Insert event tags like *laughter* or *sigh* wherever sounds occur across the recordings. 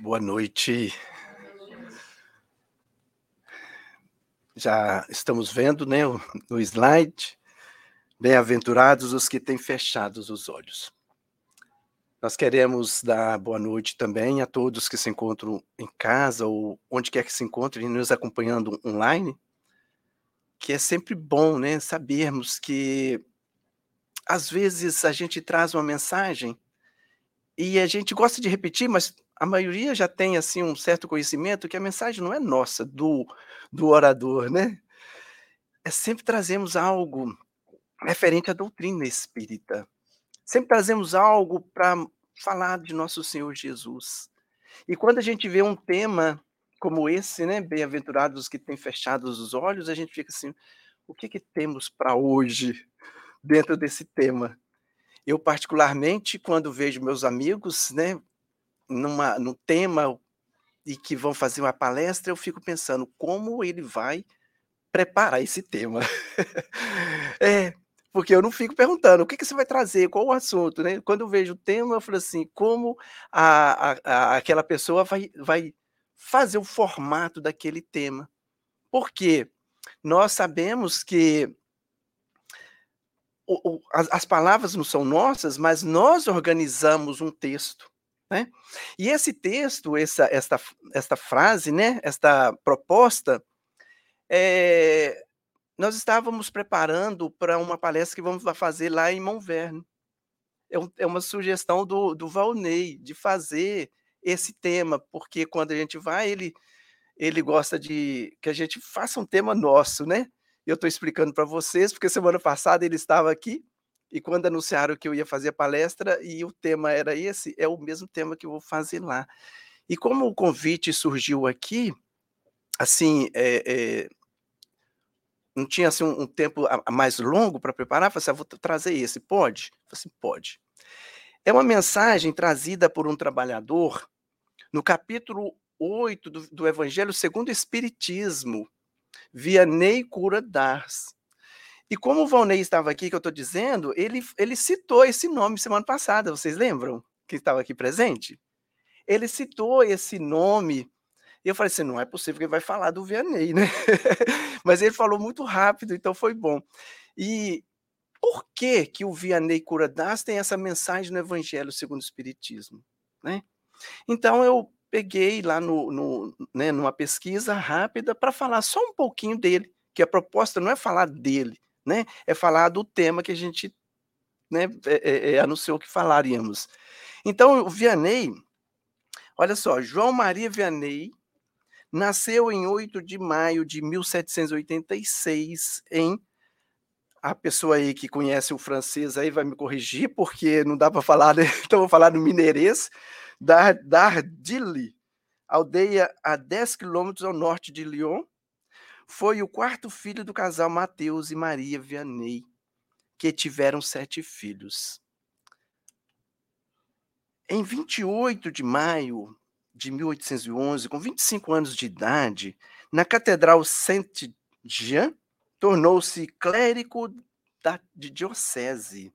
Boa noite. Já estamos vendo né, no slide. Bem-aventurados os que têm fechados os olhos. Nós queremos dar boa noite também a todos que se encontram em casa ou onde quer que se encontrem nos acompanhando online, que é sempre bom né, sabermos que às vezes a gente traz uma mensagem e a gente gosta de repetir, mas a maioria já tem assim um certo conhecimento que a mensagem não é nossa, do, do orador, né? É sempre trazemos algo referente à doutrina espírita. Sempre trazemos algo para falar de nosso Senhor Jesus. E quando a gente vê um tema como esse, né, bem-aventurados os que têm fechados os olhos, a gente fica assim, o que que temos para hoje dentro desse tema? Eu particularmente, quando vejo meus amigos, né, numa, no tema e que vão fazer uma palestra, eu fico pensando como ele vai preparar esse tema. *laughs* é, porque eu não fico perguntando o que, que você vai trazer, qual o assunto, né? Quando eu vejo o tema, eu falo assim, como a, a, a, aquela pessoa vai, vai fazer o formato daquele tema. Porque nós sabemos que o, o, as, as palavras não são nossas, mas nós organizamos um texto. Né? E esse texto, essa, esta, esta frase, né, esta proposta, é, nós estávamos preparando para uma palestra que vamos fazer lá em Montverne. É, é uma sugestão do, do Valnei de fazer esse tema, porque quando a gente vai, ele, ele gosta de que a gente faça um tema nosso, né? Eu estou explicando para vocês, porque semana passada ele estava aqui e quando anunciaram que eu ia fazer a palestra e o tema era esse, é o mesmo tema que eu vou fazer lá. E como o convite surgiu aqui, assim, é, é, não tinha assim, um, um tempo mais longo para preparar, falei assim, ah, vou trazer esse, pode? Falei assim, pode. É uma mensagem trazida por um trabalhador no capítulo 8 do, do Evangelho segundo o Espiritismo, via Ney Cura Dars. E como o Valnei estava aqui, que eu estou dizendo, ele, ele citou esse nome semana passada, vocês lembram? Que estava aqui presente? Ele citou esse nome. E eu falei assim: não é possível que ele vai falar do Vianney, né? *laughs* Mas ele falou muito rápido, então foi bom. E por que, que o Vianney Curadas tem essa mensagem no Evangelho segundo o Espiritismo? Né? Então eu peguei lá no, no, né, numa pesquisa rápida para falar só um pouquinho dele, que a proposta não é falar dele, né? É falar do tema que a gente né, é, é, é, anunciou que falaríamos. Então, o Vianney, olha só, João Maria Vianney nasceu em 8 de maio de 1786 em a pessoa aí que conhece o francês aí vai me corrigir, porque não dá para falar, né? *laughs* então vou falar no mineirês, da Dardilly, aldeia a 10 quilômetros ao norte de Lyon, foi o quarto filho do casal Mateus e Maria Vianney, que tiveram sete filhos. Em 28 de maio de 1811, com 25 anos de idade, na Catedral Saint-Jean, tornou-se clérigo da, de diocese.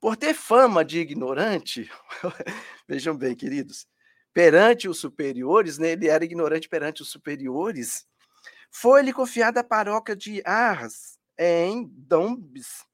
Por ter fama de ignorante, *laughs* vejam bem, queridos, perante os superiores, né, ele era ignorante perante os superiores, foi-lhe confiada a paróquia de Ars, em Dombes,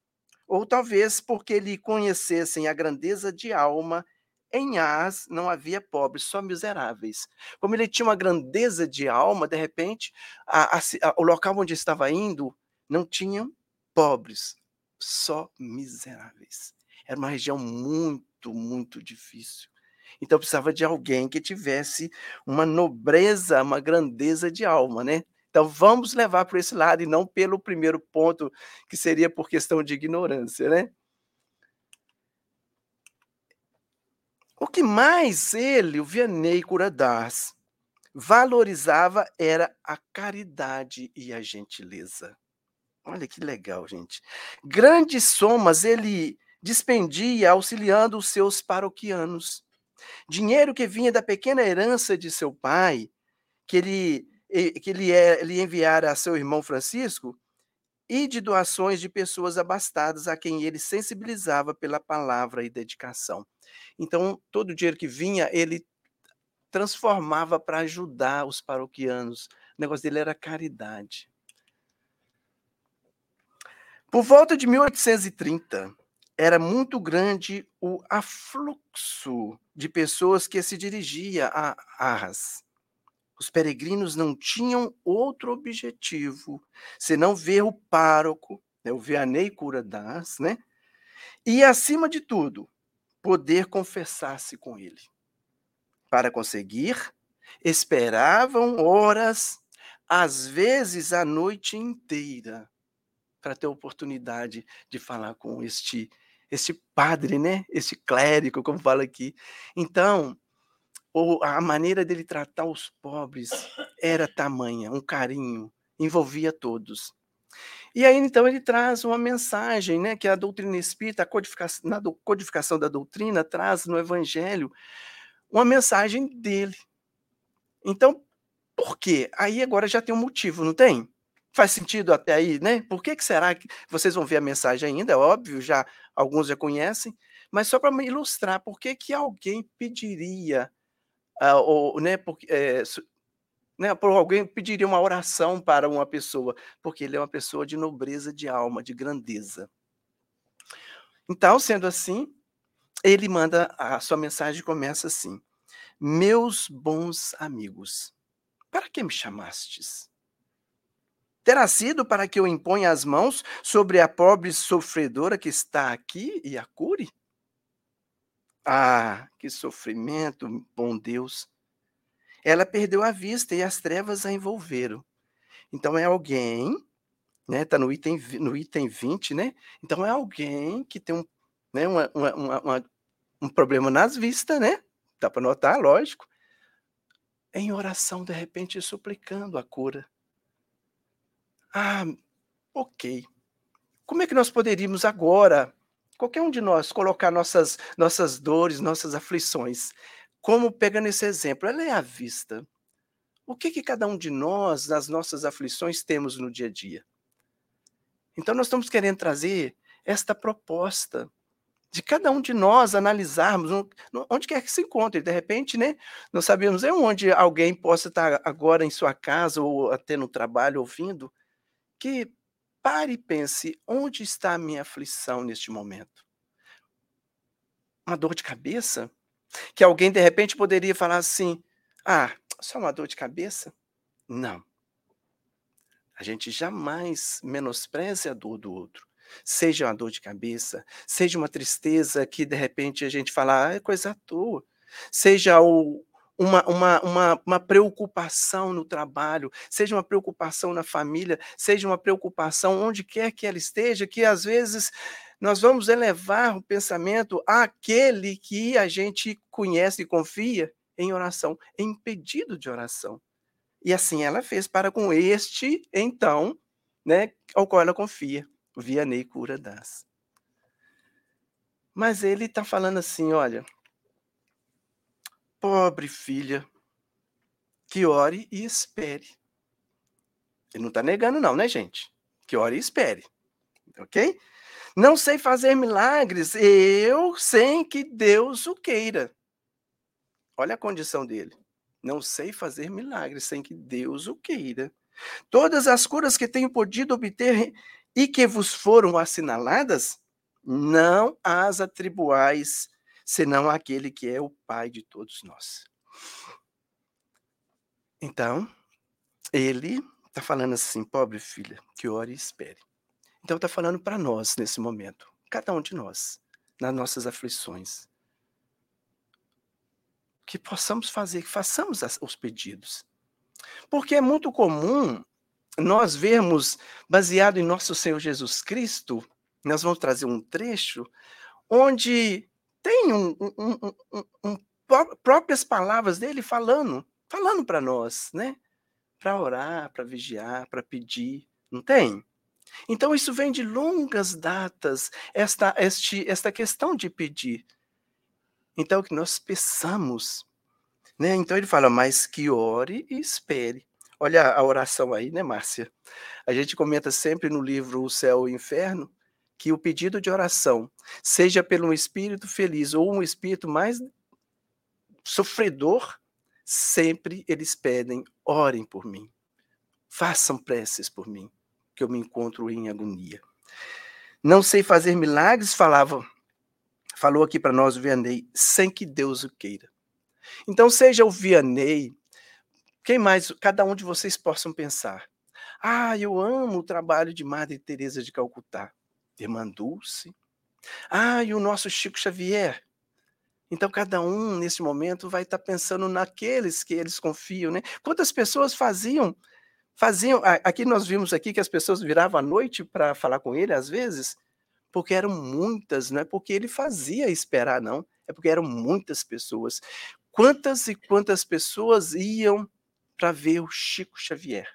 ou talvez porque lhe conhecessem a grandeza de alma, em Ars não havia pobres, só miseráveis. Como ele tinha uma grandeza de alma, de repente, a, a, a, o local onde estava indo não tinha pobres, só miseráveis. Era uma região muito, muito difícil. Então precisava de alguém que tivesse uma nobreza, uma grandeza de alma, né? Então, vamos levar para esse lado e não pelo primeiro ponto, que seria por questão de ignorância, né? O que mais ele, o Vianney Curadas, valorizava era a caridade e a gentileza. Olha que legal, gente. Grandes somas ele dispendia auxiliando os seus paroquianos. Dinheiro que vinha da pequena herança de seu pai, que ele que ele, é, enviara a seu irmão Francisco, e de doações de pessoas abastadas a quem ele sensibilizava pela palavra e dedicação. Então, todo o dinheiro que vinha, ele transformava para ajudar os paroquianos. O negócio dele era caridade. Por volta de 1830, era muito grande o afluxo de pessoas que se dirigia a Arras. Os peregrinos não tinham outro objetivo senão ver o pároco, né, o Vianney Curadas, né? E, acima de tudo, poder confessar-se com ele. Para conseguir, esperavam horas, às vezes a noite inteira, para ter oportunidade de falar com este este padre, né? Este clérigo, como fala aqui. Então, a maneira dele tratar os pobres era tamanha, um carinho, envolvia todos. E aí, então, ele traz uma mensagem, né, que a doutrina espírita, a codificação, na codificação da doutrina, traz no Evangelho uma mensagem dele. Então, por quê? Aí agora já tem um motivo, não tem? Faz sentido até aí, né? Por que, que será que vocês vão ver a mensagem ainda? É óbvio, já alguns já conhecem, mas só para ilustrar, por que, que alguém pediria, uh, ou, né, por, é, né, por alguém pediria uma oração para uma pessoa? Porque ele é uma pessoa de nobreza de alma, de grandeza. Então, sendo assim, ele manda a sua mensagem começa assim: Meus bons amigos, para que me chamastes? Terá sido para que eu imponha as mãos sobre a pobre sofredora que está aqui e a cure? Ah, que sofrimento, bom Deus! Ela perdeu a vista e as trevas a envolveram. Então é alguém, né? Está no item, no item 20, né? Então é alguém que tem um, né, uma, uma, uma, um problema nas vistas, né? Dá para notar, lógico. Em oração, de repente, suplicando a cura. Ah, ok. Como é que nós poderíamos agora, qualquer um de nós, colocar nossas, nossas dores, nossas aflições? Como pegando esse exemplo, ela é à vista. O que, que cada um de nós, nas nossas aflições, temos no dia a dia? Então, nós estamos querendo trazer esta proposta de cada um de nós analisarmos onde quer que se encontre. De repente, né, não sabemos é onde alguém possa estar agora em sua casa ou até no trabalho ouvindo que pare e pense: onde está a minha aflição neste momento? Uma dor de cabeça? Que alguém de repente poderia falar assim: ah, só uma dor de cabeça? Não. A gente jamais menospreze a dor do outro. Seja uma dor de cabeça, seja uma tristeza que de repente a gente fala, ah, é coisa à toa. Seja o, uma, uma, uma, uma preocupação no trabalho, seja uma preocupação na família, seja uma preocupação onde quer que ela esteja, que às vezes nós vamos elevar o pensamento àquele que a gente conhece e confia em oração, em pedido de oração. E assim ela fez para com este, então, né, ao qual ela confia, Vianney Cura das. Mas ele está falando assim, olha, Pobre filha, que ore e espere. Ele não está negando, não, né, gente? Que ore e espere. Ok? Não sei fazer milagres, eu sem que Deus o queira. Olha a condição dele. Não sei fazer milagres sem que Deus o queira. Todas as curas que tenho podido obter e que vos foram assinaladas, não as atribuais senão aquele que é o Pai de todos nós. Então, ele está falando assim, pobre filha, que ore e espere. Então, está falando para nós nesse momento, cada um de nós, nas nossas aflições. Que possamos fazer, que façamos os pedidos. Porque é muito comum nós vermos, baseado em nosso Senhor Jesus Cristo, nós vamos trazer um trecho onde tem um, um, um, próprias palavras dele falando, falando para nós, né? Para orar, para vigiar, para pedir, não tem? Então isso vem de longas datas, esta, este, esta questão de pedir. Então que nós peçamos, né? Então ele fala, mas que ore e espere. Olha a oração aí, né, Márcia? A gente comenta sempre no livro O Céu e o Inferno, que o pedido de oração, seja pelo um espírito feliz ou um espírito mais sofredor, sempre eles pedem: orem por mim, façam preces por mim, que eu me encontro em agonia. Não sei fazer milagres, falava, falou aqui para nós o Vianney, sem que Deus o queira. Então, seja o Vianney, quem mais, cada um de vocês possam pensar. Ah, eu amo o trabalho de Madre Teresa de Calcutá. Dulce. Ah, e o nosso Chico Xavier. Então, cada um, nesse momento, vai estar pensando naqueles que eles confiam, né? Quantas pessoas faziam, faziam, aqui nós vimos aqui que as pessoas viravam à noite para falar com ele, às vezes, porque eram muitas, não é porque ele fazia esperar, não, é porque eram muitas pessoas. Quantas e quantas pessoas iam para ver o Chico Xavier?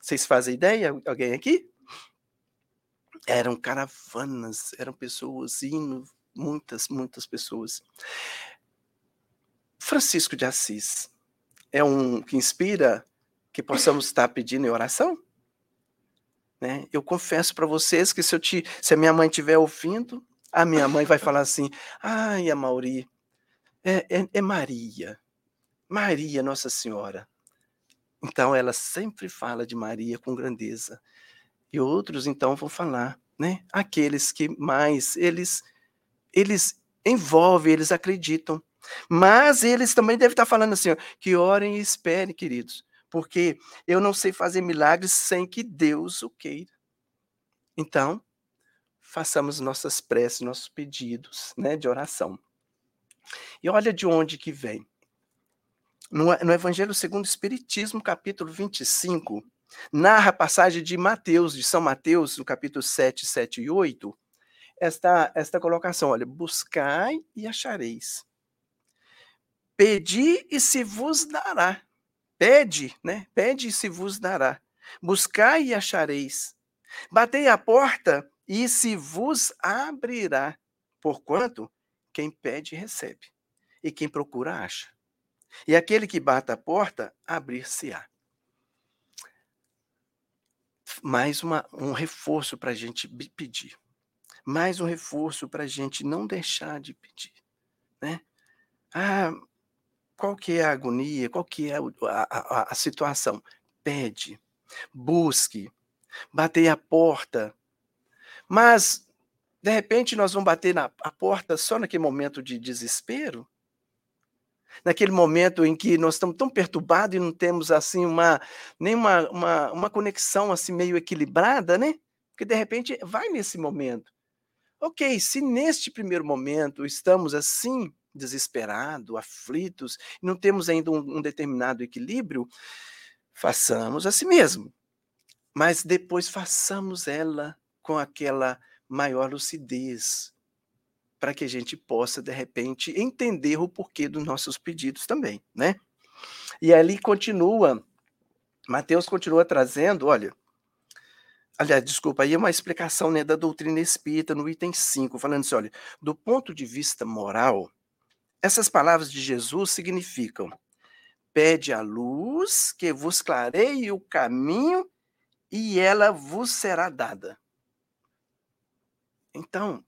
Vocês fazem ideia? Alguém aqui? Eram caravanas, eram pessoas indo, muitas, muitas pessoas. Francisco de Assis é um que inspira que possamos estar pedindo em oração? Né? Eu confesso para vocês que se, eu te, se a minha mãe estiver ouvindo, a minha mãe vai falar assim: ai, a Mauri, é, é, é Maria, Maria, Nossa Senhora. Então ela sempre fala de Maria com grandeza. E outros então vão falar, né? Aqueles que mais eles eles envolvem, eles acreditam. Mas eles também devem estar falando assim, ó, que orem e esperem, queridos, porque eu não sei fazer milagres sem que Deus o queira. Então, façamos nossas preces, nossos pedidos, né, de oração. E olha de onde que vem. No, no Evangelho segundo o Espiritismo, capítulo 25, narra a passagem de Mateus, de São Mateus, no capítulo 7, 7 e 8, esta, esta colocação, olha, buscai e achareis. Pedi e se vos dará. Pede, né? Pede e se vos dará. Buscai e achareis. Batei a porta e se vos abrirá. Porquanto quem pede recebe, e quem procura acha. E aquele que bate a porta, abrir-se-á. Mais uma, um reforço para a gente pedir. Mais um reforço para a gente não deixar de pedir. Né? Ah, qual que é a agonia? Qual que é a, a, a situação? Pede, busque, bater a porta. Mas, de repente, nós vamos bater na a porta só naquele momento de desespero? Naquele momento em que nós estamos tão perturbados e não temos assim uma nem uma, uma, conexão assim meio equilibrada, né? Porque de repente vai nesse momento. Ok, se neste primeiro momento estamos assim desesperados, aflitos, não temos ainda um, um determinado equilíbrio, façamos a si mesmo. Mas depois façamos ela com aquela maior lucidez, para que a gente possa, de repente, entender o porquê dos nossos pedidos também, né? E ali continua, Mateus continua trazendo, olha, aliás, desculpa, aí é uma explicação né, da doutrina espírita no item 5, falando assim, olha, do ponto de vista moral, essas palavras de Jesus significam, pede a luz que vos clareie o caminho e ela vos será dada. Então,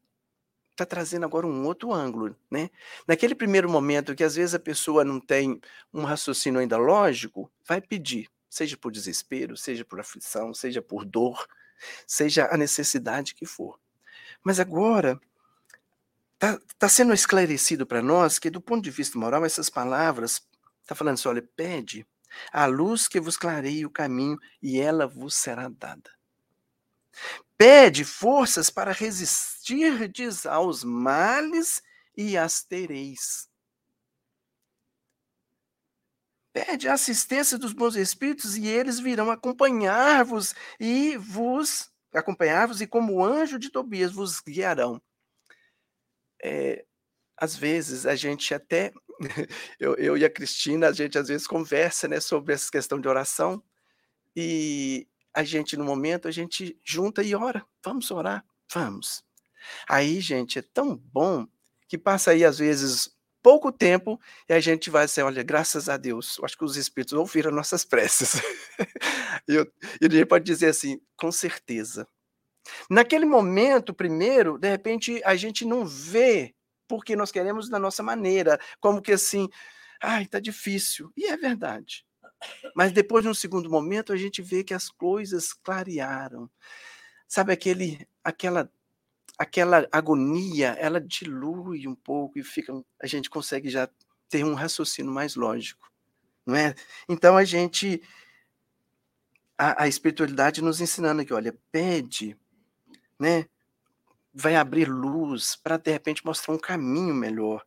está trazendo agora um outro ângulo, né? Naquele primeiro momento que às vezes a pessoa não tem um raciocínio ainda lógico, vai pedir, seja por desespero, seja por aflição, seja por dor, seja a necessidade que for. Mas agora está tá sendo esclarecido para nós que do ponto de vista moral essas palavras está falando assim, olha, pede a luz que vos clareie o caminho e ela vos será dada. Pede forças para resistirdes aos males e as tereis. Pede a assistência dos bons espíritos e eles virão acompanhar-vos e vos acompanhar-vos e como anjo de Tobias vos guiarão. É, às vezes a gente até *laughs* eu, eu e a Cristina a gente às vezes conversa né sobre essa questão de oração e a gente, no momento, a gente junta e ora. Vamos orar? Vamos. Aí, gente, é tão bom que passa aí, às vezes, pouco tempo e a gente vai dizer, olha, graças a Deus, eu acho que os Espíritos ouviram nossas *laughs* preces. e, eu, e a gente pode dizer assim, com certeza. Naquele momento, primeiro, de repente, a gente não vê porque nós queremos da nossa maneira, como que assim, Ai, tá difícil. E é verdade. Mas depois, num segundo momento, a gente vê que as coisas clarearam. Sabe aquele, aquela, aquela agonia, ela dilui um pouco e fica, a gente consegue já ter um raciocínio mais lógico, não é? Então a gente, a, a espiritualidade nos ensinando aqui, olha, pede, né? Vai abrir luz para de repente mostrar um caminho melhor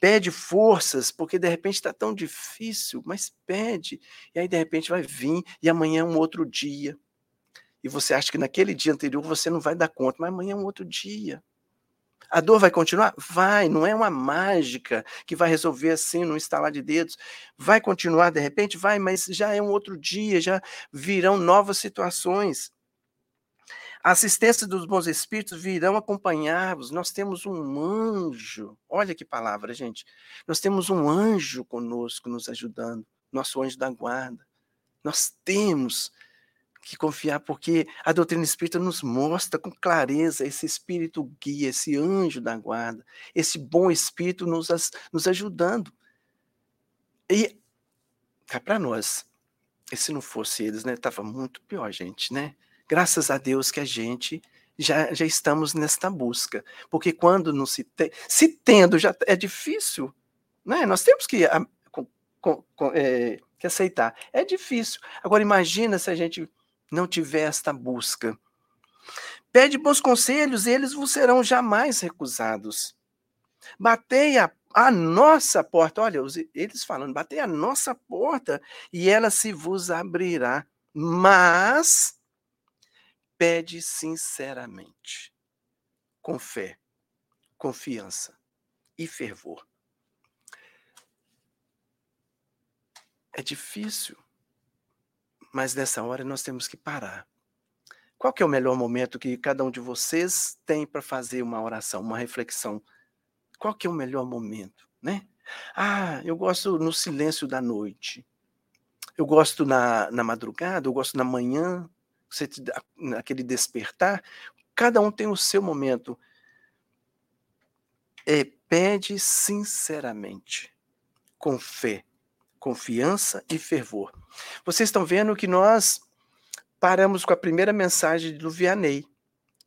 pede forças, porque de repente está tão difícil, mas pede, e aí de repente vai vir, e amanhã é um outro dia. E você acha que naquele dia anterior você não vai dar conta, mas amanhã é um outro dia. A dor vai continuar? Vai, não é uma mágica que vai resolver assim, no instalar de dedos. Vai continuar de repente? Vai, mas já é um outro dia, já virão novas situações. Assistência dos bons espíritos virão acompanhar-vos. Nós temos um anjo. Olha que palavra, gente. Nós temos um anjo conosco nos ajudando, nosso anjo da guarda. Nós temos que confiar, porque a doutrina espírita nos mostra com clareza esse espírito guia, esse anjo da guarda, esse bom espírito nos, nos ajudando. E cá para nós, e se não fosse eles, né, estava muito pior, gente, né? Graças a Deus que a gente já, já estamos nesta busca. Porque quando não se tem, se tendo já é difícil, né? Nós temos que, a, com, com, é, que aceitar. É difícil. Agora imagina se a gente não tiver esta busca. Pede bons conselhos, eles vos serão jamais recusados. Batei a, a nossa porta, olha, eles falando, batei a nossa porta e ela se vos abrirá. Mas pede sinceramente, com fé, confiança e fervor. É difícil, mas nessa hora nós temos que parar. Qual que é o melhor momento que cada um de vocês tem para fazer uma oração, uma reflexão? Qual que é o melhor momento, né? Ah, eu gosto no silêncio da noite. Eu gosto na, na madrugada, eu gosto na manhã, você te dá aquele despertar, cada um tem o seu momento. É, pede sinceramente, com fé, confiança e fervor. Vocês estão vendo que nós paramos com a primeira mensagem do Vianney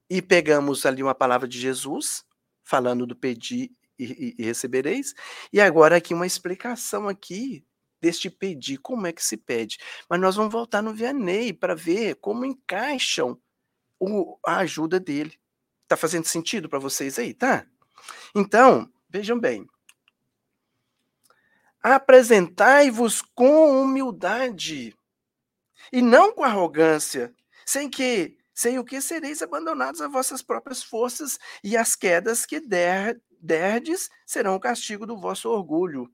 e pegamos ali uma palavra de Jesus, falando do pedir e, e, e recebereis, e agora aqui uma explicação aqui deste pedir, como é que se pede. Mas nós vamos voltar no Vianney para ver como encaixam o, a ajuda dele. Tá fazendo sentido para vocês aí, tá? Então, vejam bem. Apresentai-vos com humildade e não com arrogância, sem que, sem o que sereis abandonados a vossas próprias forças e as quedas que der, derdes serão o castigo do vosso orgulho.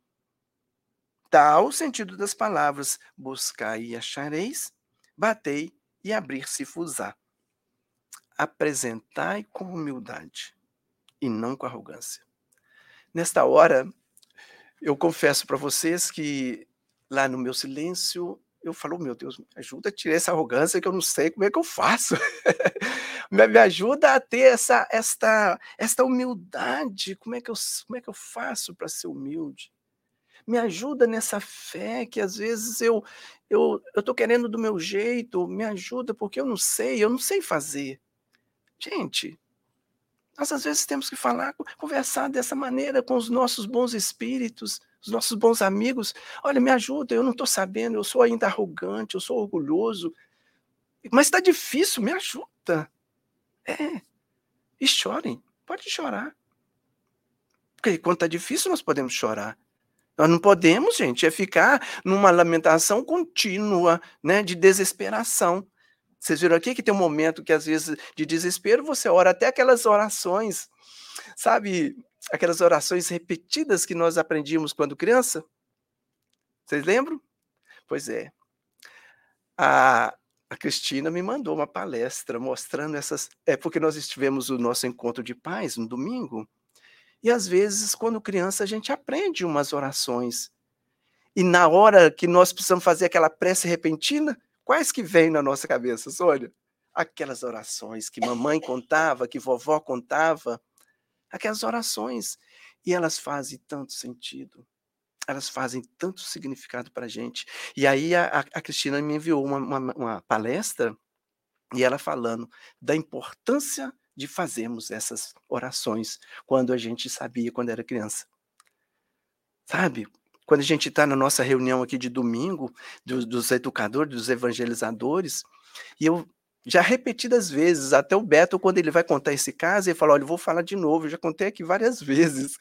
Tal o sentido das palavras: buscai e achareis, batei e abrir-se-vos-á. Apresentai com humildade e não com arrogância. Nesta hora, eu confesso para vocês que lá no meu silêncio, eu falo, meu Deus, me ajuda a tirar essa arrogância que eu não sei como é que eu faço. *laughs* me ajuda a ter essa, esta, esta humildade. Como é que eu, como é que eu faço para ser humilde? Me ajuda nessa fé que às vezes eu eu tô querendo do meu jeito, me ajuda porque eu não sei, eu não sei fazer. Gente, nós às vezes temos que falar, conversar dessa maneira com os nossos bons espíritos, os nossos bons amigos. Olha, me ajuda, eu não estou sabendo, eu sou ainda arrogante, eu sou orgulhoso. Mas está difícil, me ajuda. É. E chorem, pode chorar. Porque quando está difícil, nós podemos chorar. Nós não podemos, gente, é ficar numa lamentação contínua, né, de desesperação. Vocês viram aqui que tem um momento que, às vezes, de desespero, você ora até aquelas orações, sabe, aquelas orações repetidas que nós aprendíamos quando criança? Vocês lembram? Pois é. A, a Cristina me mandou uma palestra mostrando essas. É porque nós estivemos no nosso encontro de paz no domingo, e às vezes, quando criança, a gente aprende umas orações. E na hora que nós precisamos fazer aquela prece repentina, quais que vêm na nossa cabeça, Sônia? Aquelas orações que mamãe contava, que vovó contava, aquelas orações. E elas fazem tanto sentido. elas fazem tanto significado para a gente. E aí a, a, Cristina me enviou uma, uma, uma palestra e ela falando da importância de fazermos essas orações quando a gente sabia, quando era criança. Sabe? Quando a gente está na nossa reunião aqui de domingo, dos, dos educadores, dos evangelizadores, e eu já repetidas vezes, até o Beto, quando ele vai contar esse caso, ele fala: Olha, eu vou falar de novo, eu já contei aqui várias *laughs* vezes.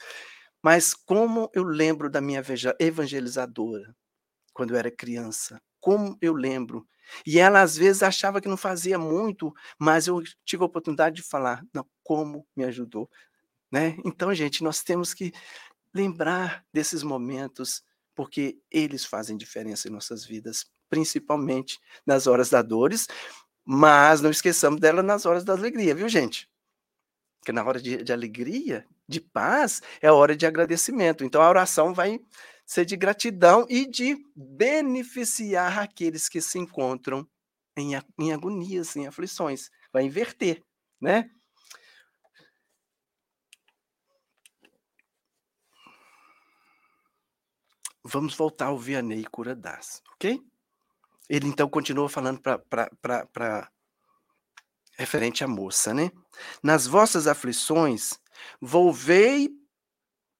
Mas como eu lembro da minha evangelizadora, quando eu era criança, como eu lembro. E ela às vezes achava que não fazia muito, mas eu tive a oportunidade de falar, não, como me ajudou, né? Então, gente, nós temos que lembrar desses momentos, porque eles fazem diferença em nossas vidas, principalmente nas horas da dores, mas não esqueçamos dela nas horas da alegria, viu, gente? Porque na hora de, de alegria, de paz, é hora de agradecimento. Então a oração vai ser de gratidão e de beneficiar aqueles que se encontram em, em agonias, em aflições. Vai inverter, né? Vamos voltar ao Vianney Curadas, ok? Ele então continua falando para referente à moça, né? Nas vossas aflições, volvei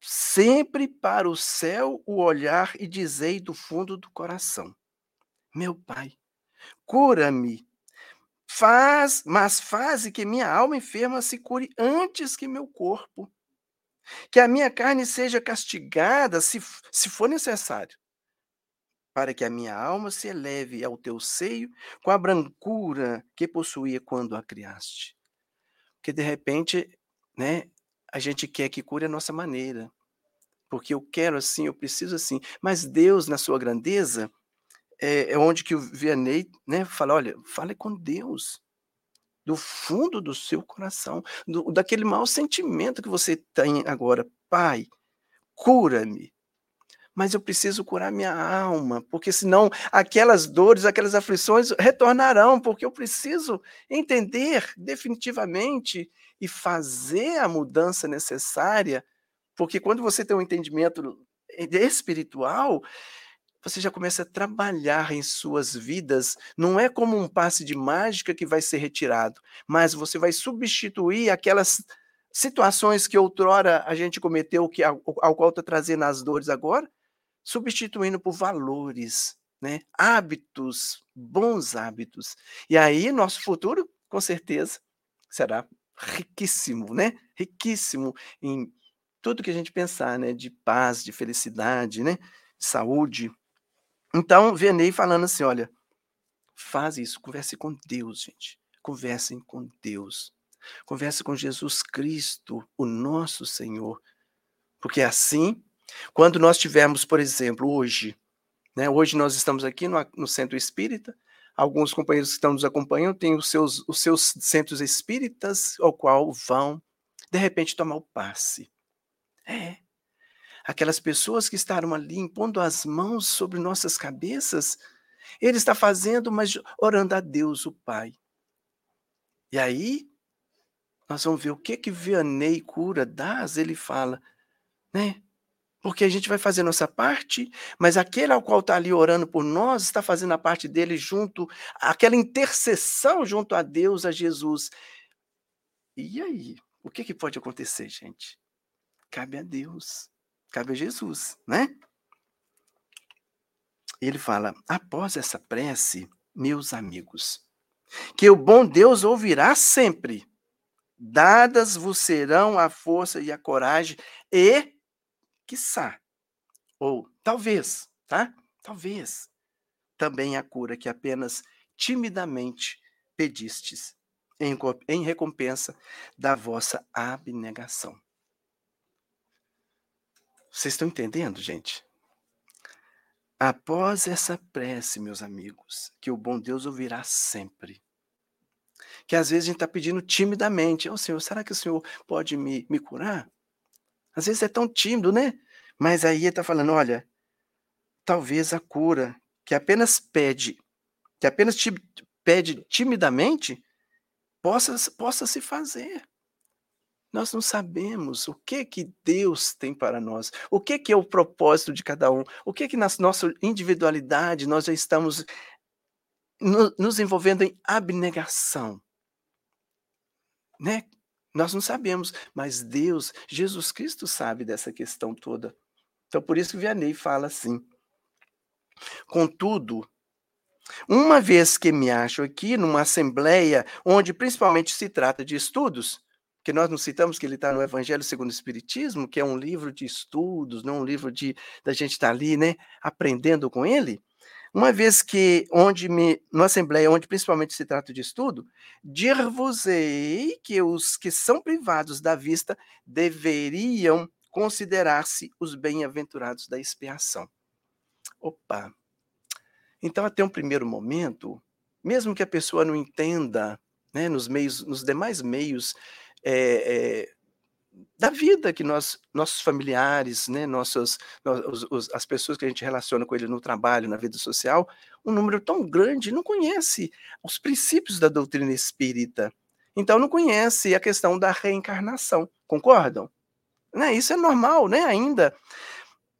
sempre para o céu o olhar e dizei do fundo do coração: Meu Pai, cura-me. Faz, mas faze que minha alma enferma se cure antes que meu corpo. Que a minha carne seja castigada se, se for necessário para que a minha alma se eleve ao teu seio com a brancura que possuía quando a criaste. Porque de repente, né, a gente quer que cure a nossa maneira. Porque eu quero assim, eu preciso assim. Mas Deus, na sua grandeza, é, é onde que o Vianney né, fala: olha, fale com Deus. Do fundo do seu coração, do, daquele mau sentimento que você tem agora. Pai, cura-me, mas eu preciso curar minha alma, porque senão aquelas dores, aquelas aflições retornarão, porque eu preciso entender definitivamente e fazer a mudança necessária, porque quando você tem um entendimento espiritual, você já começa a trabalhar em suas vidas, não é como um passe de mágica que vai ser retirado, mas você vai substituir aquelas situações que outrora a gente cometeu, que ao, ao qual está trazendo as dores agora, substituindo por valores, né? hábitos, bons hábitos. E aí, nosso futuro, com certeza, será riquíssimo, né? Riquíssimo em tudo que a gente pensar, né? De paz, de felicidade, né? De saúde. Então, Venei falando assim: olha, faz isso, converse com Deus, gente. Conversem com Deus. Converse com Jesus Cristo, o nosso Senhor. Porque assim quando nós tivermos, por exemplo, hoje, né, hoje nós estamos aqui no, no Centro Espírita, alguns companheiros que estão nos acompanhando têm os seus, os seus centros espíritas ao qual vão, de repente, tomar o passe. É. Aquelas pessoas que estavam ali impondo as mãos sobre nossas cabeças, ele está fazendo, mas orando a Deus, o Pai. E aí, nós vamos ver o que que Vianney Cura das, ele fala, né? Porque a gente vai fazer nossa parte, mas aquele ao qual está ali orando por nós está fazendo a parte dele junto, aquela intercessão junto a Deus, a Jesus. E aí? O que, que pode acontecer, gente? Cabe a Deus, cabe a Jesus, né? Ele fala: após essa prece, meus amigos, que o bom Deus ouvirá sempre, dadas vos serão a força e a coragem e quiçá, ou talvez, tá? Talvez, também a cura que apenas timidamente pedistes, em, em recompensa da vossa abnegação. Vocês estão entendendo, gente? Após essa prece, meus amigos, que o bom Deus ouvirá sempre. Que às vezes a gente está pedindo timidamente: Ô oh, Senhor, será que o Senhor pode me, me curar? Às vezes é tão tímido, né? Mas aí ele está falando: olha, talvez a cura que apenas pede, que apenas pede timidamente, possa, possa se fazer. nós não sabemos o que que Deus tem para nós, o que que é o propósito de cada um, o que que na nossa individualidade nós já estamos no, nos envolvendo em abnegação, né? Nós não sabemos, mas Deus, Jesus Cristo sabe dessa questão toda. Então por isso que Vianney fala assim. Contudo, uma vez que me acho aqui numa assembleia onde principalmente se trata de estudos, que nós não citamos que ele está no Evangelho segundo o Espiritismo, que é um livro de estudos, não um livro de da gente estar tá ali, né, aprendendo com ele. Uma vez que onde me na assembleia onde principalmente se trata de estudo, dir-vos-ei que os que são privados da vista deveriam considerar-se os bem-aventurados da expiação. Opa. Então até um primeiro momento, mesmo que a pessoa não entenda, né, nos meios, nos demais meios é, é, da vida que nós, nossos familiares, né, nossos, os, os, as pessoas que a gente relaciona com ele no trabalho, na vida social, um número tão grande não conhece os princípios da doutrina espírita. Então não conhece a questão da reencarnação. Concordam? Né? Isso é normal, né? Ainda.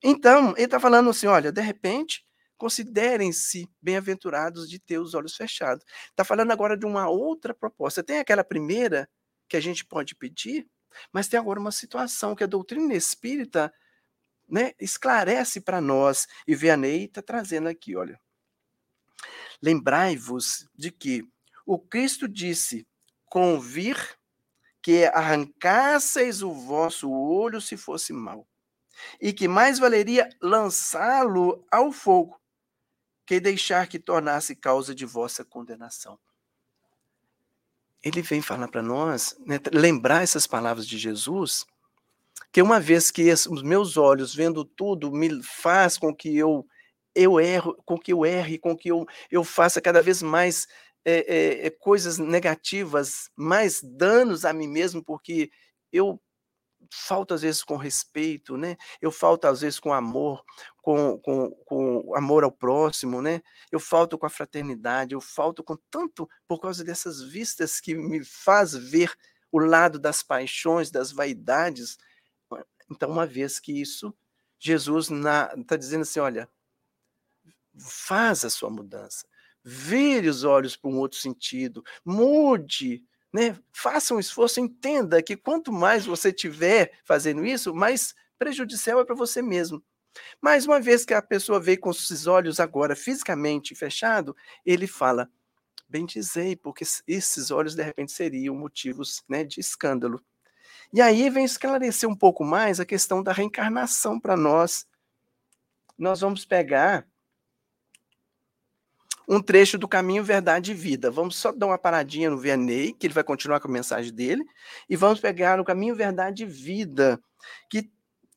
Então, ele está falando assim: olha, de repente, considerem-se bem-aventurados de ter os olhos fechados. Está falando agora de uma outra proposta. Tem aquela primeira que a gente pode pedir, mas tem agora uma situação que a doutrina espírita né, esclarece para nós, e Vianney está trazendo aqui, olha. Lembrai-vos de que o Cristo disse: convir que arrancasseis o vosso olho se fosse mal, e que mais valeria lançá-lo ao fogo que deixar que tornasse causa de vossa condenação ele vem falar para nós, né, lembrar essas palavras de Jesus, que uma vez que os meus olhos vendo tudo me faz com que eu eu erro, com que eu erre, com que eu, eu faça cada vez mais é, é, coisas negativas, mais danos a mim mesmo, porque eu falta às vezes com respeito, né? Eu falto às vezes com amor, com, com, com amor ao próximo, né? Eu falto com a fraternidade, eu falto com tanto por causa dessas vistas que me faz ver o lado das paixões, das vaidades. Então, uma vez que isso, Jesus está dizendo assim, olha, faz a sua mudança, vire os olhos para um outro sentido, mude né? Faça um esforço, entenda que quanto mais você tiver fazendo isso, mais prejudicial é para você mesmo. Mas uma vez que a pessoa veio com esses olhos agora fisicamente fechado, ele fala: bem dizei, porque esses olhos de repente seriam motivos né, de escândalo. E aí vem esclarecer um pouco mais a questão da reencarnação para nós. Nós vamos pegar um trecho do Caminho, Verdade e Vida. Vamos só dar uma paradinha no Vianney, que ele vai continuar com a mensagem dele, e vamos pegar no Caminho, Verdade e Vida, que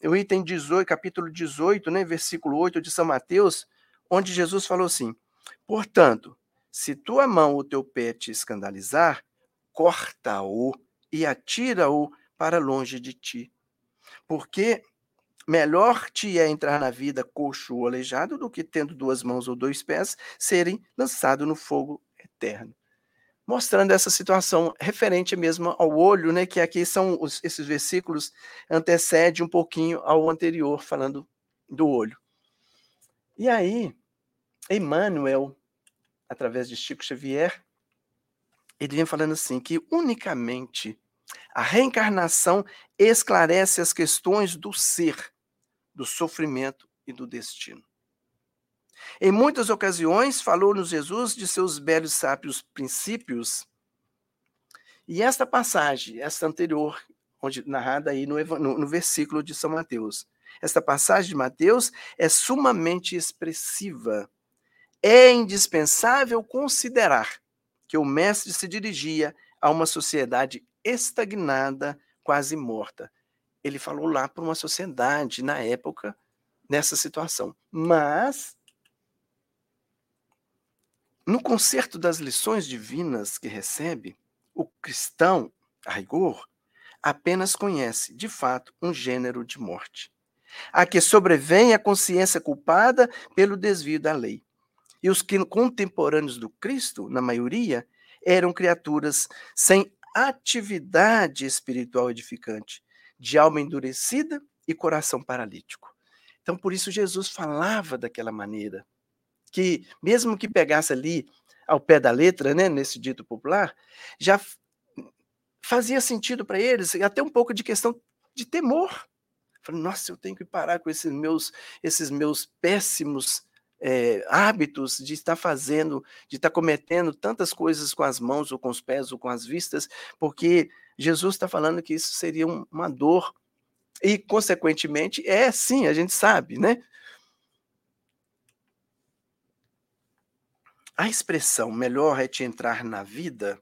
o item 18, capítulo 18, né, versículo 8 de São Mateus, onde Jesus falou assim: Portanto, se tua mão ou teu pé te escandalizar, corta-o e atira-o para longe de ti. Porque Melhor te é entrar na vida coxo ou aleijado do que tendo duas mãos ou dois pés serem lançados no fogo eterno. Mostrando essa situação referente mesmo ao olho, né, que aqui são os, esses versículos antecede um pouquinho ao anterior falando do olho. E aí, Emmanuel, através de Chico Xavier, ele vem falando assim que unicamente a reencarnação esclarece as questões do ser do sofrimento e do destino. Em muitas ocasiões, falou-nos Jesus de seus belos sábios princípios. E esta passagem, esta anterior, onde narrada aí no, no, no versículo de São Mateus, esta passagem de Mateus é sumamente expressiva. É indispensável considerar que o mestre se dirigia a uma sociedade estagnada, quase morta, ele falou lá para uma sociedade, na época, nessa situação. Mas, no concerto das lições divinas que recebe, o cristão, a rigor, apenas conhece, de fato, um gênero de morte, a que sobrevém a consciência culpada pelo desvio da lei. E os contemporâneos do Cristo, na maioria, eram criaturas sem atividade espiritual edificante, de alma endurecida e coração paralítico. Então, por isso, Jesus falava daquela maneira, que mesmo que pegasse ali ao pé da letra, né, nesse dito popular, já fazia sentido para eles, até um pouco de questão de temor. Falei, nossa, eu tenho que parar com esses meus, esses meus péssimos é, hábitos de estar fazendo, de estar cometendo tantas coisas com as mãos, ou com os pés, ou com as vistas, porque Jesus está falando que isso seria um, uma dor. E, consequentemente, é sim, a gente sabe, né? A expressão melhor é te entrar na vida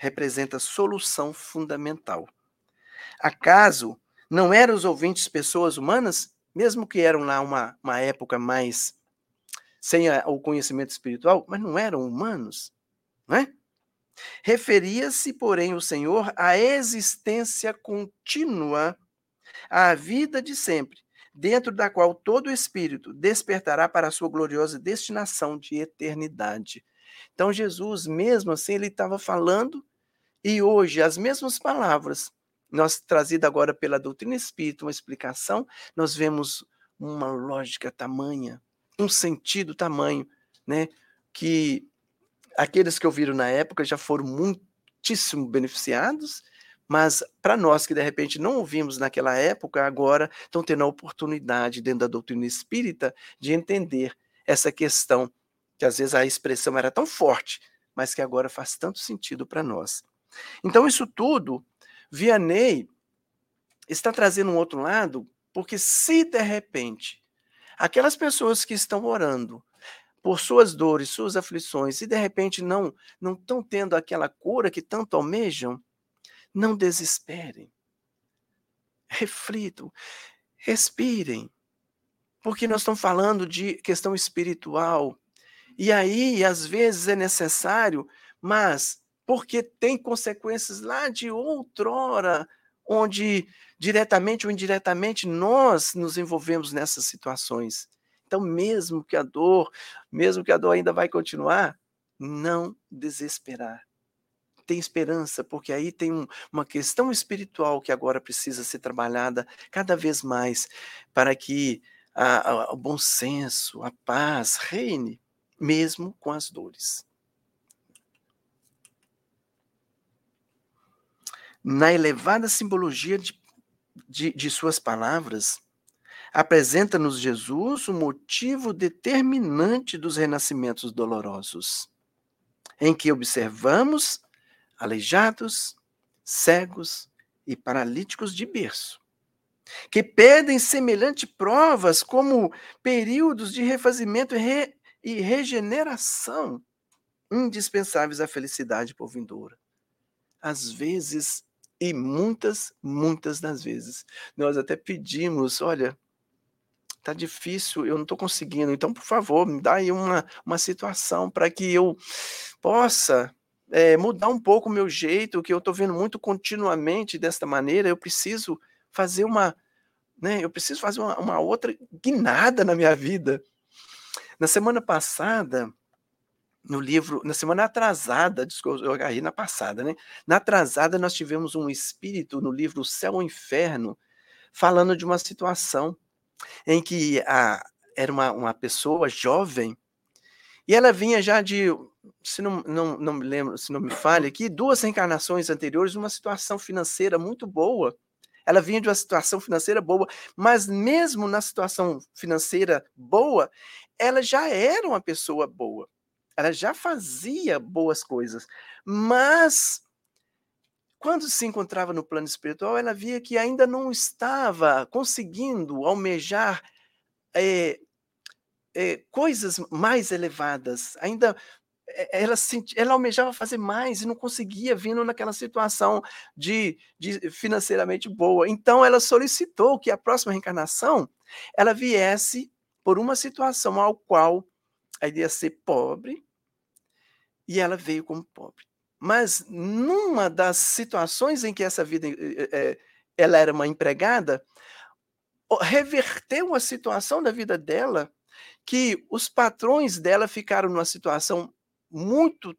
representa solução fundamental. Acaso não eram os ouvintes pessoas humanas, mesmo que eram lá uma, uma época mais sem a, o conhecimento espiritual, mas não eram humanos, não é? Referia-se, porém, o Senhor à existência contínua, à vida de sempre, dentro da qual todo espírito despertará para a sua gloriosa destinação de eternidade. Então, Jesus, mesmo assim, ele estava falando, e hoje as mesmas palavras, nós trazida agora pela doutrina espírita, uma explicação, nós vemos uma lógica tamanha, um sentido tamanho, né? Que aqueles que ouviram na época já foram muitíssimo beneficiados, mas para nós que de repente não ouvimos naquela época, agora estão tendo a oportunidade, dentro da doutrina espírita, de entender essa questão, que às vezes a expressão era tão forte, mas que agora faz tanto sentido para nós. Então, isso tudo, Vianney está trazendo um outro lado, porque se de repente aquelas pessoas que estão orando por suas dores, suas aflições, e de repente não não estão tendo aquela cura que tanto almejam, não desesperem. Reflitam, respirem, porque nós estamos falando de questão espiritual. E aí, às vezes, é necessário, mas porque tem consequências lá de outrora, onde diretamente ou indiretamente nós nos envolvemos nessas situações. Então, mesmo que a dor, mesmo que a dor ainda vai continuar, não desesperar. Tem esperança, porque aí tem um, uma questão espiritual que agora precisa ser trabalhada cada vez mais para que a, a, o bom senso, a paz reine, mesmo com as dores. Na elevada simbologia de de, de suas palavras, apresenta-nos Jesus o motivo determinante dos renascimentos dolorosos, em que observamos aleijados, cegos e paralíticos de berço, que pedem semelhante provas como períodos de refazimento e, re, e regeneração indispensáveis à felicidade por vindoura. Às vezes, e muitas, muitas das vezes nós até pedimos, olha, tá difícil, eu não estou conseguindo, então por favor, me dá aí uma, uma situação para que eu possa é, mudar um pouco o meu jeito, que eu estou vendo muito continuamente desta maneira, eu preciso fazer uma, né, eu preciso fazer uma, uma outra guinada na minha vida. Na semana passada, no livro, na semana atrasada, desculpa, eu agarrei na passada, né? Na atrasada, nós tivemos um espírito no livro Céu ou Inferno, falando de uma situação em que a, era uma, uma pessoa jovem e ela vinha já de, se não, não, não me lembro, se não me falha aqui, duas reencarnações anteriores, uma situação financeira muito boa. Ela vinha de uma situação financeira boa, mas mesmo na situação financeira boa, ela já era uma pessoa boa ela já fazia boas coisas, mas quando se encontrava no plano espiritual, ela via que ainda não estava conseguindo almejar é, é, coisas mais elevadas, ainda eh, ela, ela almejava fazer mais e não conseguia, vindo naquela situação de, de financeiramente boa. Então, ela solicitou que a próxima reencarnação ela viesse por uma situação ao qual ela iria ser pobre, e ela veio como pobre. Mas numa das situações em que essa vida é, ela era uma empregada, reverteu a situação da vida dela, que os patrões dela ficaram numa situação muito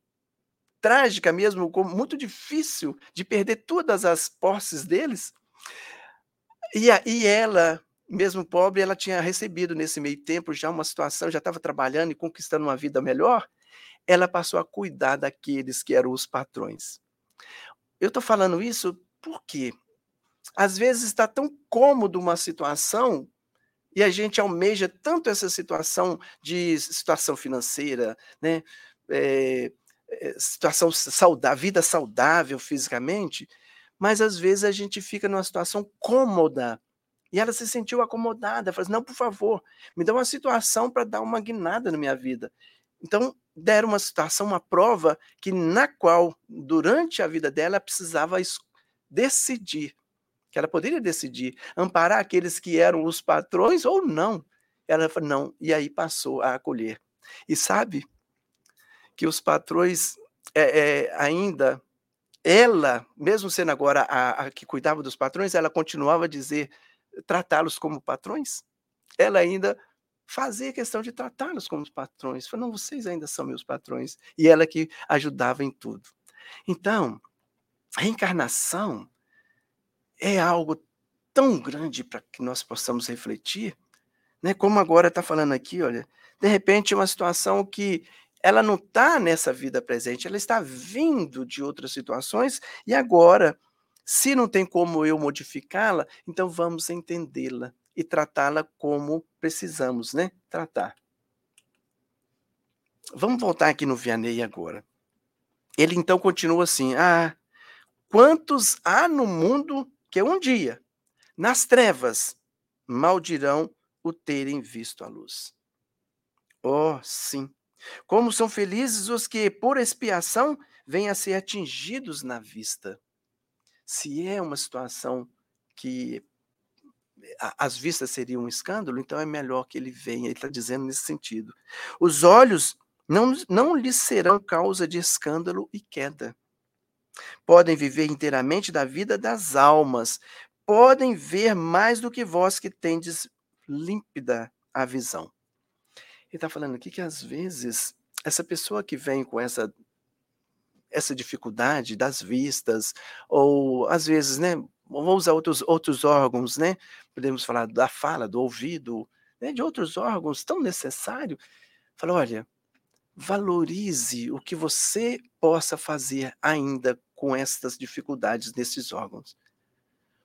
trágica mesmo, muito difícil de perder todas as posses deles. E, a, e ela, mesmo pobre, ela tinha recebido nesse meio tempo já uma situação, já estava trabalhando e conquistando uma vida melhor. Ela passou a cuidar daqueles que eram os patrões. Eu estou falando isso porque às vezes está tão cômodo uma situação e a gente almeja tanto essa situação de situação financeira, né? É, situação saudável, vida saudável fisicamente, mas às vezes a gente fica numa situação cômoda. E ela se sentiu acomodada, falou assim, não, por favor, me dá uma situação para dar uma guinada na minha vida. Então, deram uma situação, uma prova, que na qual, durante a vida dela, precisava decidir que ela poderia decidir amparar aqueles que eram os patrões ou não. Ela falou, não, e aí passou a acolher. E sabe que os patrões é, é, ainda, ela, mesmo sendo agora a, a, que cuidava dos patrões, ela continuava a dizer, tratá-los como patrões. Ela ainda fazia questão de tratá-los como patrões. Falou, não, vocês ainda são meus patrões. E ela que ajudava em tudo. Então, reencarnação é algo tão grande para que nós possamos refletir, né? Como agora está falando aqui, olha, de repente uma situação que ela não está nessa vida presente, ela está vindo de outras situações e agora, se não tem como eu modificá-la, então vamos entendê-la e tratá-la como precisamos, né? Tratar. Vamos voltar aqui no Vianney agora. Ele então continua assim: Ah, quantos há no mundo que um dia, nas trevas, maldirão o terem visto a luz. Oh, sim. Como são felizes os que, por expiação, vêm a ser atingidos na vista. Se é uma situação que as vistas seriam um escândalo, então é melhor que ele venha. Ele está dizendo nesse sentido. Os olhos não, não lhes serão causa de escândalo e queda. Podem viver inteiramente da vida das almas. Podem ver mais do que vós que tendes límpida a visão. Ele está falando aqui que às vezes essa pessoa que vem com essa essa dificuldade das vistas ou às vezes, né, vamos usar outros outros órgãos, né? Podemos falar da fala, do ouvido, né, de outros órgãos tão necessário. Fala, olha, valorize o que você possa fazer ainda com estas dificuldades nesses órgãos.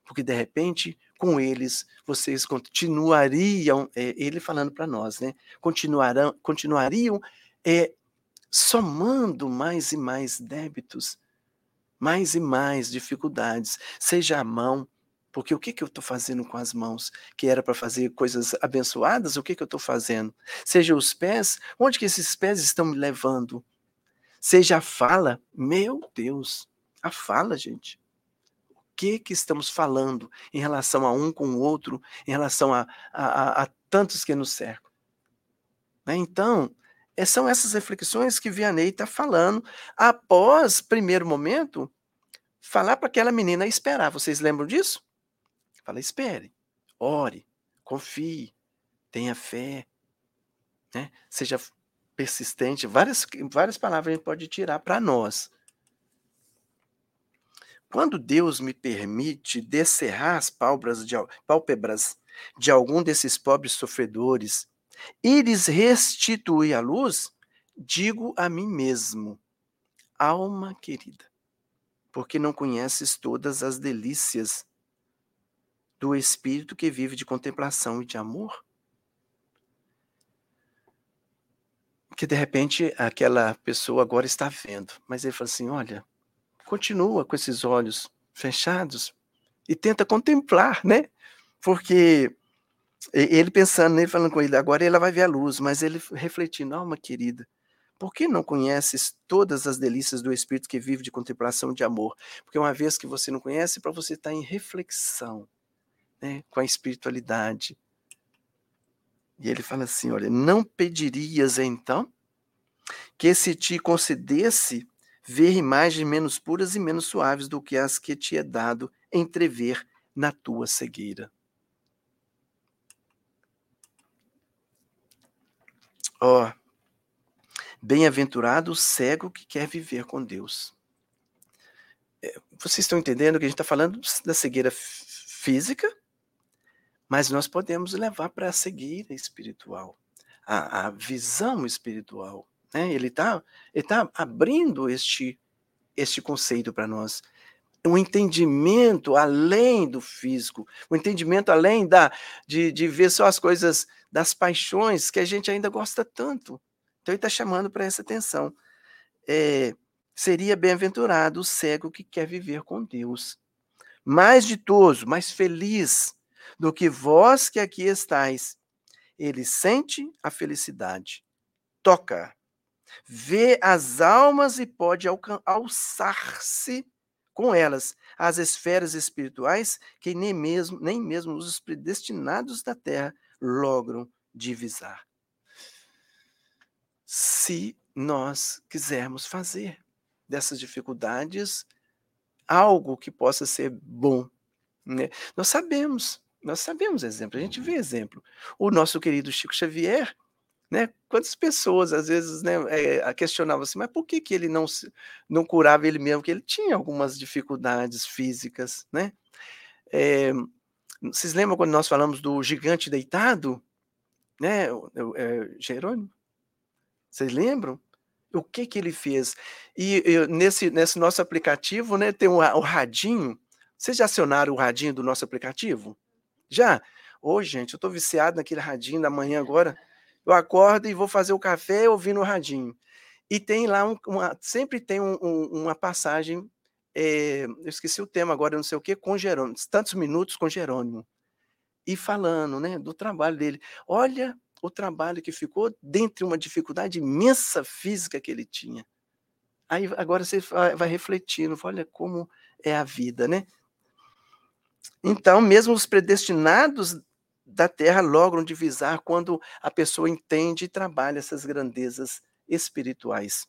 Porque, de repente, com eles, vocês continuariam, é, ele falando para nós, né? Continuarão, continuariam é, somando mais e mais débitos, mais e mais dificuldades, seja a mão, porque o que, que eu estou fazendo com as mãos? Que era para fazer coisas abençoadas, o que, que eu estou fazendo? Seja os pés, onde que esses pés estão me levando? Seja a fala, meu Deus, a fala, gente. O que que estamos falando em relação a um com o outro, em relação a, a, a, a tantos que nos cercam? Né? Então, são essas reflexões que Vianney está falando após, primeiro momento, falar para aquela menina esperar. Vocês lembram disso? Fala, espere, ore, confie, tenha fé, né? seja persistente. Várias, várias palavras a gente pode tirar para nós. Quando Deus me permite descerrar as pálpebras de, pálpebras de algum desses pobres sofredores e lhes restituir a luz, digo a mim mesmo, alma querida, porque não conheces todas as delícias do espírito que vive de contemplação e de amor? Que de repente aquela pessoa agora está vendo, mas ele fala assim: olha, continua com esses olhos fechados e tenta contemplar, né? Porque ele pensando nele, falando com ele, agora ela vai ver a luz, mas ele refletindo, alma querida, por que não conheces todas as delícias do Espírito que vive de contemplação e de amor? Porque uma vez que você não conhece, para você estar tá em reflexão, né, com a espiritualidade. E ele fala assim: olha, não pedirias então que se te concedesse ver imagens menos puras e menos suaves do que as que te é dado entrever na tua cegueira. Ó, Bem-aventurado o cego que quer viver com Deus. É, vocês estão entendendo que a gente está falando da cegueira física, mas nós podemos levar para a cegueira espiritual, a, a visão espiritual. Né? Ele está ele tá abrindo este, este conceito para nós. Um entendimento além do físico, um entendimento além da, de, de ver só as coisas das paixões que a gente ainda gosta tanto. Então ele está chamando para essa atenção. É, seria bem-aventurado o cego que quer viver com Deus. Mais ditoso, mais feliz do que vós que aqui estáis. Ele sente a felicidade, toca, vê as almas e pode alçar-se com elas às esferas espirituais que nem mesmo, nem mesmo os predestinados da terra logram divisar. Se nós quisermos fazer dessas dificuldades algo que possa ser bom. Né? Nós sabemos nós sabemos exemplo, a gente vê exemplo. O nosso querido Chico Xavier, né? Quantas pessoas às vezes né, é, questionavam assim, mas por que, que ele não, não curava ele mesmo? Que ele tinha algumas dificuldades físicas, né? É, vocês lembram quando nós falamos do gigante deitado, né? É, Jerônimo? Vocês lembram? O que que ele fez? E, nesse, nesse nosso aplicativo, né, tem o, o radinho. Vocês já acionaram o radinho do nosso aplicativo? Já? Hoje, gente, eu tô viciado naquele radinho da manhã agora. Eu acordo e vou fazer o café ouvindo o radinho. E tem lá um, uma, sempre tem um, um, uma passagem, é, eu esqueci o tema agora, não sei o que, com Jerônimo, tantos minutos com Jerônimo. E falando, né, do trabalho dele. Olha o trabalho que ficou dentre uma dificuldade imensa física que ele tinha. Aí agora você vai refletindo, olha como é a vida, né? Então, mesmo os predestinados da terra logram divisar quando a pessoa entende e trabalha essas grandezas espirituais.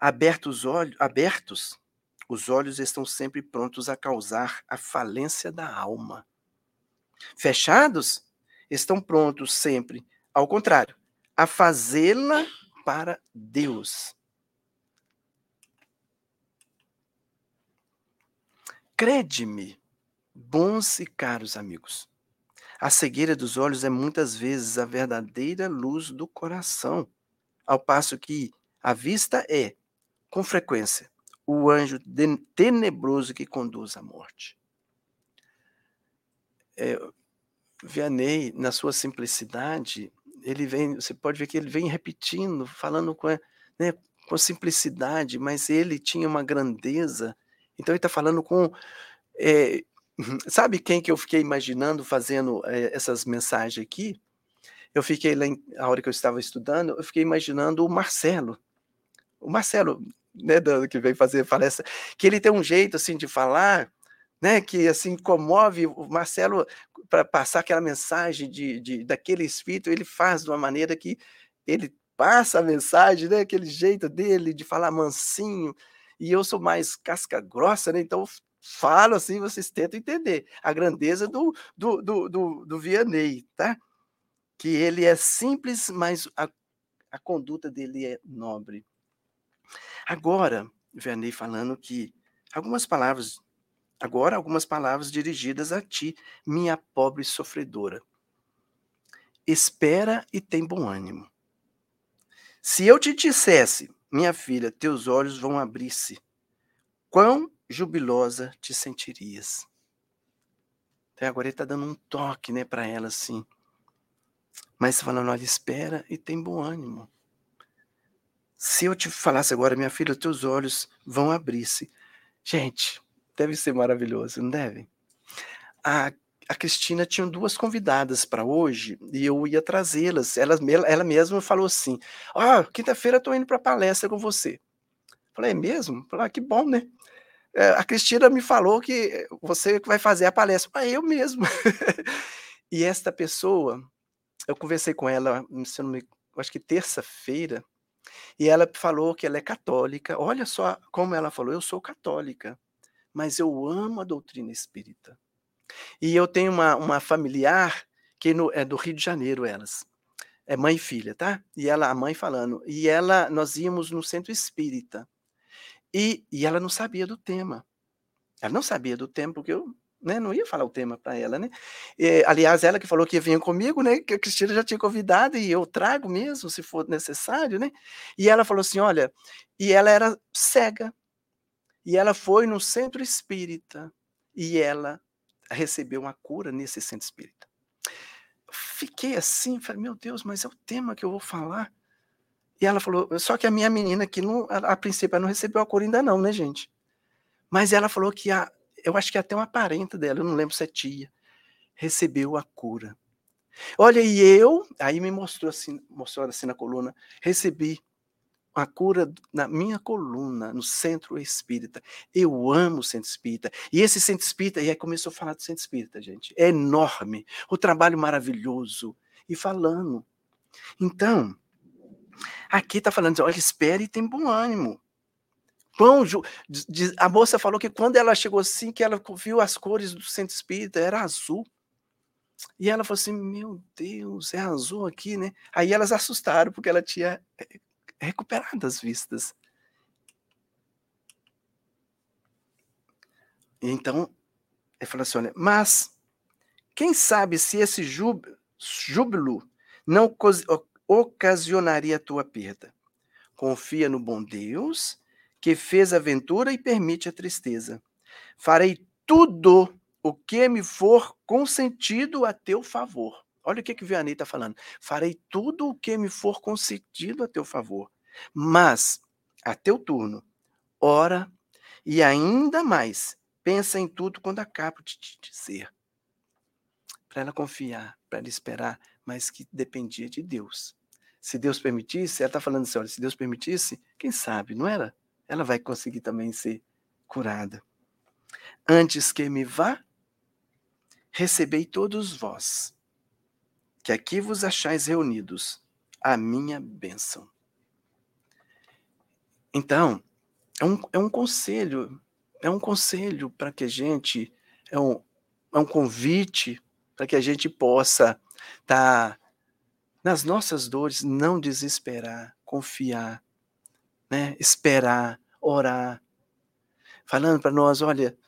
Abertos, olhos, abertos, os olhos estão sempre prontos a causar a falência da alma. Fechados, estão prontos sempre, ao contrário, a fazê-la para Deus. Crede-me, bons e caros amigos, a cegueira dos olhos é muitas vezes a verdadeira luz do coração, ao passo que a vista é, com frequência, o anjo tenebroso que conduz à morte. É, Vianney, na sua simplicidade, ele vem, você pode ver que ele vem repetindo, falando com, né, com simplicidade, mas ele tinha uma grandeza então ele está falando com. É, sabe quem que eu fiquei imaginando fazendo é, essas mensagens aqui? Eu fiquei lá, em, a hora que eu estava estudando, eu fiquei imaginando o Marcelo. O Marcelo, né, que veio fazer palestra, que ele tem um jeito assim de falar, né, que assim comove o Marcelo para passar aquela mensagem de, de daquele espírito, ele faz de uma maneira que ele passa a mensagem, né, aquele jeito dele de falar mansinho, e eu sou mais casca grossa, né? Então falo assim, vocês tentam entender a grandeza do, do, do, do, do Vianney, tá? Que ele é simples, mas a, a conduta dele é nobre. Agora, Vianney falando que algumas palavras, agora algumas palavras dirigidas a ti, minha pobre sofredora. Espera e tem bom ânimo. Se eu te dissesse, minha filha, teus olhos vão abrir-se. Quão jubilosa te sentirias? Até agora ele está dando um toque né, para ela assim. Mas falando, olha, espera e tem bom ânimo. Se eu te falasse agora, minha filha, teus olhos vão abrir-se. Gente, deve ser maravilhoso, não deve? A a Cristina tinha duas convidadas para hoje e eu ia trazê-las. Ela, ela mesma falou assim: oh, quinta-feira estou indo para palestra com você. Falei, é mesmo? Falei, ah, que bom, né? É, a Cristina me falou que você vai fazer a palestra. Ah, eu mesmo. *laughs* e esta pessoa, eu conversei com ela, se não me, acho que terça-feira, e ela falou que ela é católica. Olha só como ela falou: eu sou católica, mas eu amo a doutrina espírita. E eu tenho uma, uma familiar que no, é do Rio de Janeiro, elas. É mãe e filha, tá? E ela, a mãe falando. E ela, nós íamos no centro espírita. E, e ela não sabia do tema. Ela não sabia do tema, porque eu né, não ia falar o tema para ela, né? E, aliás, ela que falou que vir comigo, né? Que a Cristina já tinha convidado e eu trago mesmo, se for necessário, né? E ela falou assim: olha, e ela era cega. E ela foi no centro espírita e ela recebeu uma cura nesse centro espírita. Fiquei assim, falei, meu Deus, mas é o tema que eu vou falar. E ela falou, só que a minha menina que não, a, princípio ela não recebeu a cura ainda não, né, gente? Mas ela falou que a, eu acho que até uma parenta dela, eu não lembro se é tia, recebeu a cura. Olha, e eu, aí me mostrou assim, mostrou assim na coluna, recebi a cura na minha coluna, no centro espírita. Eu amo o centro espírita. E esse centro espírita, e aí começou a falar do centro espírita, gente. É enorme. O trabalho maravilhoso. E falando. Então, aqui está falando, olha, espere e tem bom ânimo. Pão, a moça falou que quando ela chegou assim, que ela viu as cores do centro espírita, era azul. E ela falou assim: Meu Deus, é azul aqui, né? Aí elas assustaram, porque ela tinha eh, recuperado as vistas. Então, ele falou assim: olha, mas quem sabe se esse júbilo não ocasionaria a tua perda? Confia no bom Deus que fez a ventura e permite a tristeza. Farei tudo o que me for consentido a teu favor. Olha o que, que Vianney está falando. Farei tudo o que me for concedido a teu favor. Mas, a teu turno, ora e ainda mais, pensa em tudo quando acabo de te dizer. Para ela confiar, para esperar, mas que dependia de Deus. Se Deus permitisse, ela está falando assim: olha, se Deus permitisse, quem sabe, não era? Ela vai conseguir também ser curada. Antes que me vá, recebei todos vós, que aqui vos achais reunidos, a minha bênção. Então, é um, é um conselho, é um conselho para que a gente, é um, é um convite para que a gente possa estar tá, nas nossas dores, não desesperar, confiar, né? esperar, orar, falando para nós, olha,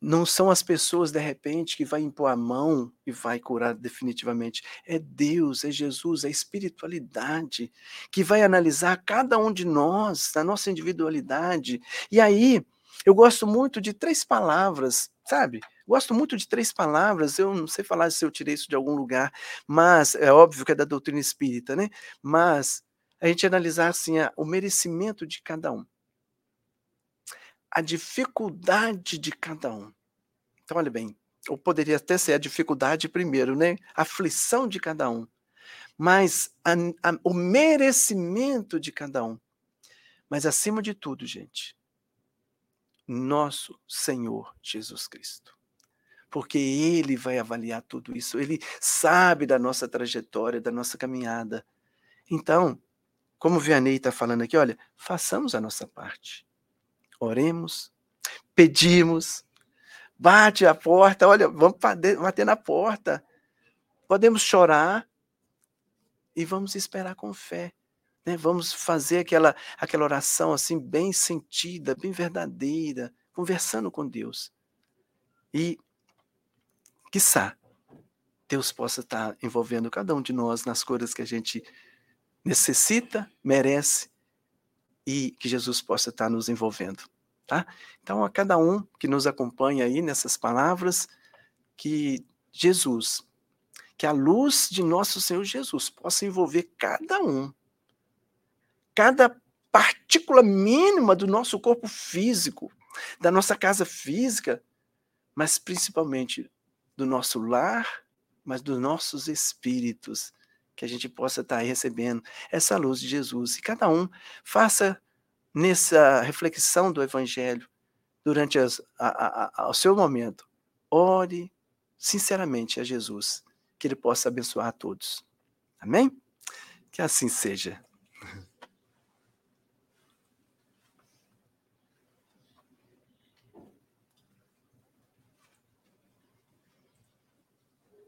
não são as pessoas de repente que vai impor a mão e vai curar definitivamente. É Deus, é Jesus, é a espiritualidade que vai analisar cada um de nós, na nossa individualidade. E aí, eu gosto muito de três palavras, sabe? Gosto muito de três palavras, eu não sei falar se eu tirei isso de algum lugar, mas é óbvio que é da doutrina espírita, né? Mas a gente analisar assim a, o merecimento de cada um a dificuldade de cada um. Então, olha bem, ou poderia até ser a dificuldade primeiro, né? A aflição de cada um. Mas a, a, o merecimento de cada um. Mas acima de tudo, gente, nosso Senhor Jesus Cristo. Porque Ele vai avaliar tudo isso, Ele sabe da nossa trajetória, da nossa caminhada. Então, como Vianney está falando aqui, olha, façamos a nossa parte oremos, pedimos, bate a porta, olha, vamos bater na porta. Podemos chorar e vamos esperar com fé. Né? Vamos fazer aquela, aquela oração assim, bem sentida, bem verdadeira, conversando com Deus. E, quiçá, Deus possa estar envolvendo cada um de nós nas coisas que a gente necessita, merece e que Jesus possa estar nos envolvendo, tá? Então, a cada um que nos acompanha aí nessas palavras, que Jesus, que a luz de nosso Senhor Jesus possa envolver cada um, cada partícula mínima do nosso corpo físico, da nossa casa física, mas principalmente do nosso lar, mas dos nossos espíritos, que a gente possa estar recebendo essa luz de Jesus. E cada um faça nessa reflexão do Evangelho, durante as, a, a, o seu momento, ore sinceramente a Jesus, que Ele possa abençoar a todos. Amém? Que assim seja.